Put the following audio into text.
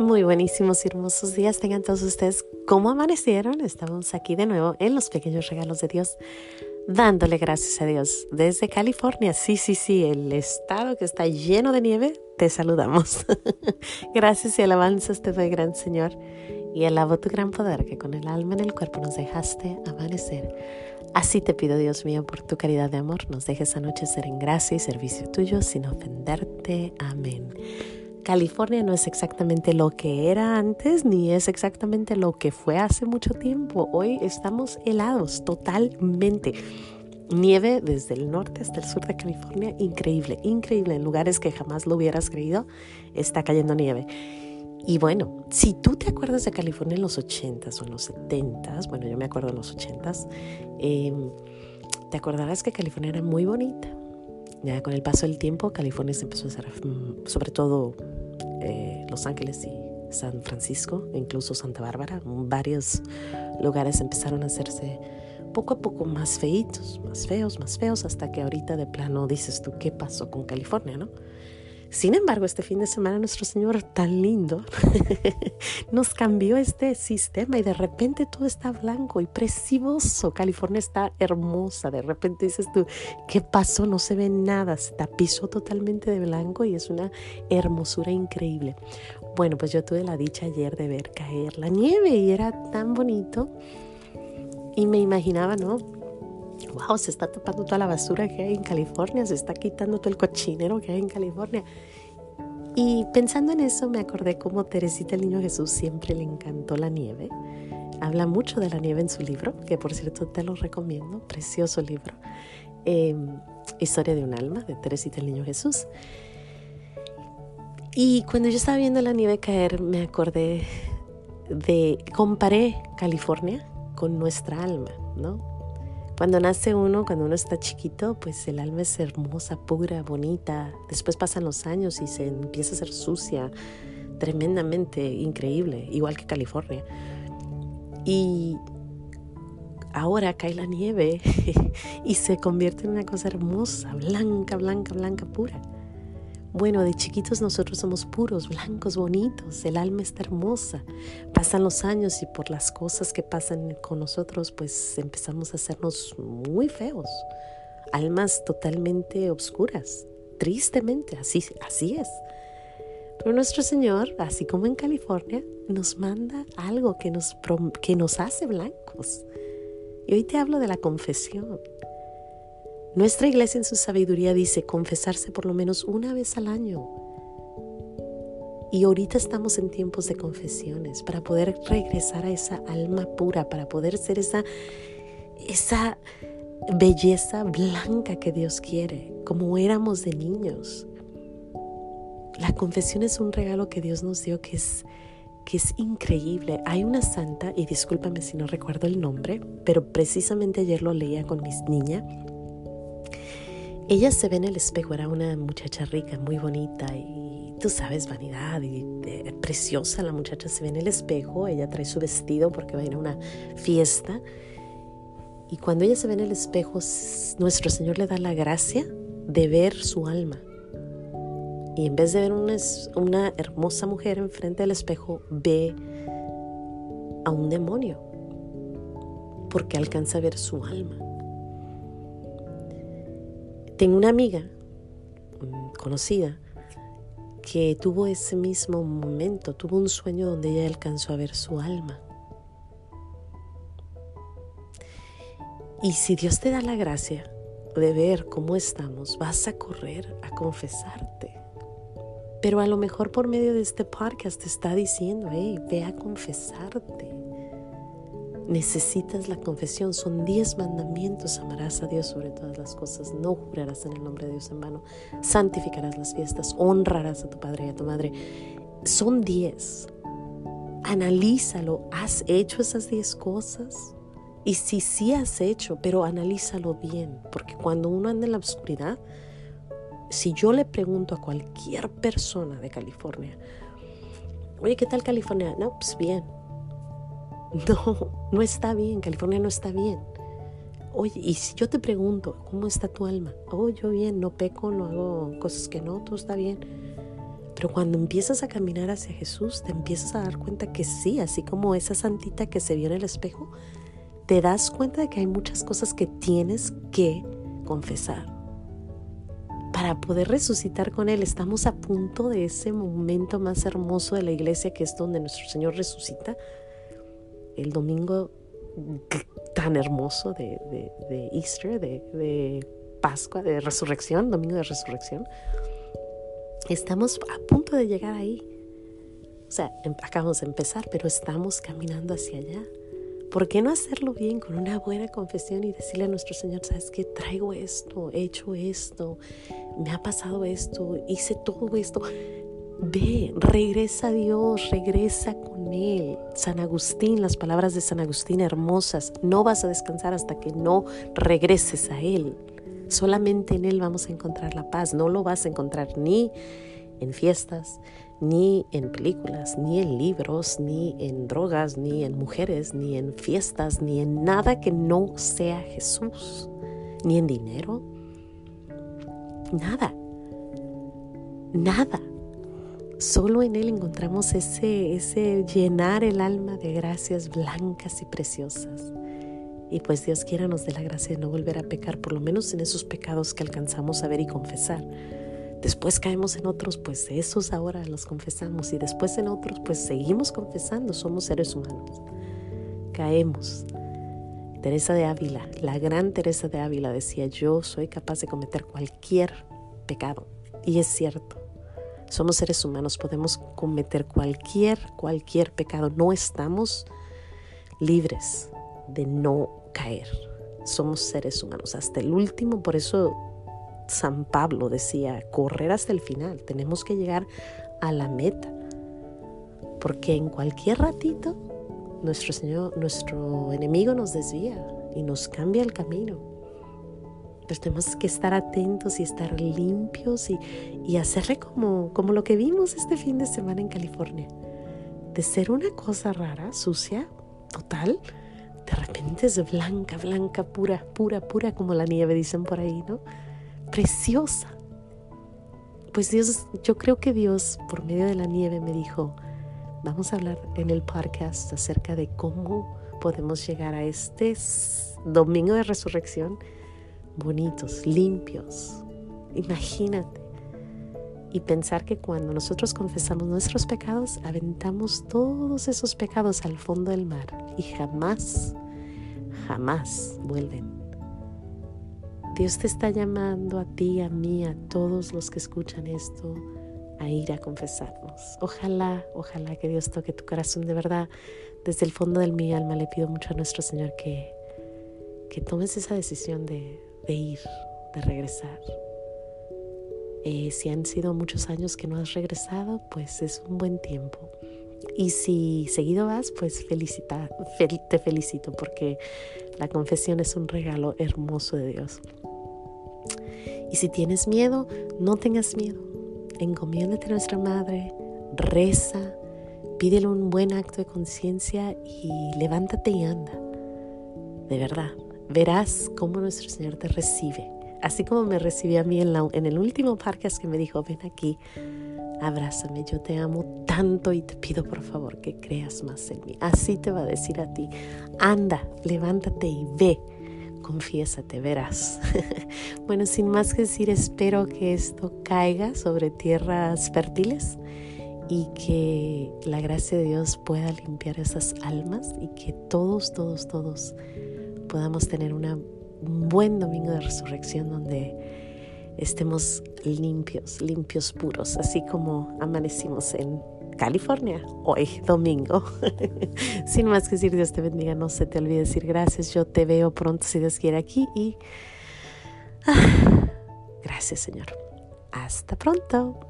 Muy buenísimos y hermosos días tengan todos ustedes. ¿Cómo amanecieron? Estamos aquí de nuevo en los pequeños regalos de Dios, dándole gracias a Dios desde California. Sí, sí, sí, el estado que está lleno de nieve, te saludamos. gracias y alabanzas te doy, gran Señor, y alabo tu gran poder que con el alma en el cuerpo nos dejaste amanecer. Así te pido, Dios mío, por tu caridad de amor, nos dejes anochecer en gracia y servicio tuyo sin ofenderte. Amén. California no es exactamente lo que era antes ni es exactamente lo que fue hace mucho tiempo. Hoy estamos helados totalmente. Nieve desde el norte hasta el sur de California, increíble, increíble. En lugares que jamás lo hubieras creído, está cayendo nieve. Y bueno, si tú te acuerdas de California en los 80s o en los 70s, bueno, yo me acuerdo en los 80s, em, te acordarás que California era muy bonita, ya con el paso del tiempo, California se empezó a hacer, mm, sobre todo eh, Los Ángeles y San Francisco, incluso Santa Bárbara, varios lugares empezaron a hacerse poco a poco más feitos, más feos, más feos, hasta que ahorita de plano dices tú, ¿qué pasó con California, no? Sin embargo, este fin de semana nuestro Señor tan lindo nos cambió este sistema y de repente todo está blanco y precioso. California está hermosa. De repente dices tú, ¿qué pasó? No se ve nada. Se tapizó totalmente de blanco y es una hermosura increíble. Bueno, pues yo tuve la dicha ayer de ver caer la nieve y era tan bonito. Y me imaginaba, ¿no? Wow, se está tapando toda la basura que hay en California, se está quitando todo el cochinero que hay en California. Y pensando en eso me acordé cómo Teresita el Niño Jesús siempre le encantó la nieve. Habla mucho de la nieve en su libro, que por cierto te lo recomiendo, precioso libro. Em, Historia de un alma, de Teresita el Niño Jesús. Y cuando yo estaba viendo la nieve caer, me acordé de, comparé California con nuestra alma, ¿no? Cuando nace uno, cuando uno está chiquito, pues el alma es hermosa, pura, bonita. Después pasan los años y se empieza a ser sucia, tremendamente increíble, igual que California. Y ahora cae la nieve y se convierte en una cosa hermosa, blanca, blanca, blanca, pura. Bueno, de chiquitos nosotros somos puros, blancos, bonitos, el alma está hermosa. Pasan los años y por las cosas que pasan con nosotros, pues empezamos a hacernos muy feos. Almas totalmente oscuras, tristemente, así, así es. Pero nuestro Señor, así como en California, nos manda algo que nos, que nos hace blancos. Y hoy te hablo de la confesión. Nuestra iglesia en su sabiduría dice confesarse por lo menos una vez al año. Y ahorita estamos en tiempos de confesiones para poder regresar a esa alma pura, para poder ser esa, esa belleza blanca que Dios quiere, como éramos de niños. La confesión es un regalo que Dios nos dio que es, que es increíble. Hay una santa, y discúlpame si no recuerdo el nombre, pero precisamente ayer lo leía con mis niñas ella se ve en el espejo, era una muchacha rica, muy bonita y tú sabes, vanidad y eh, preciosa la muchacha se ve en el espejo, ella trae su vestido porque va a ir a una fiesta y cuando ella se ve en el espejo, nuestro Señor le da la gracia de ver su alma. Y en vez de ver una, una hermosa mujer enfrente del espejo, ve a un demonio, porque alcanza a ver su alma. Tengo una amiga conocida que tuvo ese mismo momento, tuvo un sueño donde ella alcanzó a ver su alma. Y si Dios te da la gracia de ver cómo estamos, vas a correr a confesarte. Pero a lo mejor por medio de este podcast te está diciendo, hey, ve a confesarte. Necesitas la confesión. Son diez mandamientos. Amarás a Dios sobre todas las cosas. No jurarás en el nombre de Dios en vano. Santificarás las fiestas. Honrarás a tu padre y a tu madre. Son diez. Analízalo. ¿Has hecho esas diez cosas? Y si sí has hecho, pero analízalo bien. Porque cuando uno anda en la oscuridad, si yo le pregunto a cualquier persona de California, oye, ¿qué tal California? No, pues bien No, no está bien, California no está bien. Oye, y si yo te pregunto, ¿cómo está tu alma? Oh, yo bien, no peco, no hago cosas que no, todo está bien. Pero cuando empiezas a caminar hacia Jesús, te empiezas a dar cuenta que sí, así como esa santita que se vio en el espejo, te das cuenta de que hay muchas cosas que tienes que confesar. Para poder resucitar con Él, estamos a punto de ese momento más hermoso de la iglesia, que es donde nuestro Señor resucita, el domingo tan hermoso de, Easter, de, de Pascua, de resurrección, domingo de resurrección. Estamos a punto de llegar ahí. O sea, em, acabamos de empezar, pero estamos caminando hacia allá. ¿Por qué no hacerlo bien con una buena confesión y decirle a nuestro Señor, sabes que traigo esto, he hecho esto, me ha pasado esto, hice todo esto? Ve, regresa a Dios, regresa con Él. San Agustín, las palabras de San Agustín hermosas, no vas a descansar hasta que no regreses a Él. Solamente en Él vamos a encontrar la paz. No lo vas a encontrar ni en fiestas, ni en películas, ni en libros, ni en drogas, ni en mujeres, ni en fiestas, ni en nada que no sea Jesús, ni en dinero. Nada. Nada. Solo en Él encontramos ese, ese llenar el alma de gracias blancas y preciosas. Y pues Dios quiera nos dé la gracia de no volver a pecar, por lo menos en esos pecados que alcanzamos a ver y confesar. Después caemos en otros, pues esos ahora los confesamos y después en otros, pues seguimos confesando, somos seres humanos. Caemos. Teresa de Ávila, la gran Teresa de Ávila decía, yo soy capaz de cometer cualquier pecado. Y es cierto, somos seres humanos, podemos cometer cualquier, cualquier pecado. No estamos libres de no caer. Somos seres humanos, hasta el último, por eso San Pablo decía, correr hasta el final, tenemos que llegar a la meta, porque en cualquier ratito nuestro Señor, nuestro enemigo nos desvía y nos cambia el camino. Pues tenemos que estar atentos y estar limpios y, y hacerle como, como lo que vimos este fin de semana en California. De ser una cosa rara, sucia, total, de repente es blanca, blanca, pura, pura, pura, como la nieve dicen por ahí, ¿no? Preciosa. Pues Dios, yo creo que Dios por medio de la nieve me dijo, vamos a hablar en el podcast acerca de cómo podemos llegar a este domingo de resurrección bonitos, limpios. Imagínate. Y pensar que cuando nosotros confesamos nuestros pecados, aventamos todos esos pecados al fondo del mar y jamás, jamás vuelven. Dios te está llamando a ti, a mí, a todos los que escuchan esto, a ir a confesarnos. Ojalá, ojalá que Dios toque tu corazón de verdad. Desde el fondo de mi alma le pido mucho a nuestro Señor que, que tomes esa decisión de, de ir, de regresar. Eh, si han sido muchos años que no has regresado, pues es un buen tiempo. Y si seguido vas, pues felicita, te felicito porque la confesión es un regalo hermoso de Dios. Y si tienes miedo, no tengas miedo. Encomiéndate a nuestra Madre, reza, pídele un buen acto de conciencia y levántate y anda. De verdad, verás cómo nuestro Señor te recibe así como me recibió a mí en, el último podcast que me dijo, ven aquí, abrázame, yo te amo tanto y te pido por favor que creas más en mí. Así te va a decir a ti, anda, levántate y ve, confiésate, verás. bueno, sin más que decir, espero que esto caiga sobre tierras fértiles y que la gracia de Dios pueda limpiar esas almas y que todos, todos, todos podamos tener un buen domingo de resurrección donde estemos limpios, limpios puros, así como amanecimos en California hoy, domingo. Sin más que decir, Dios te bendiga, no se te olvide decir gracias, yo te veo pronto si Dios quiere aquí y ah, gracias Señor. Hasta pronto.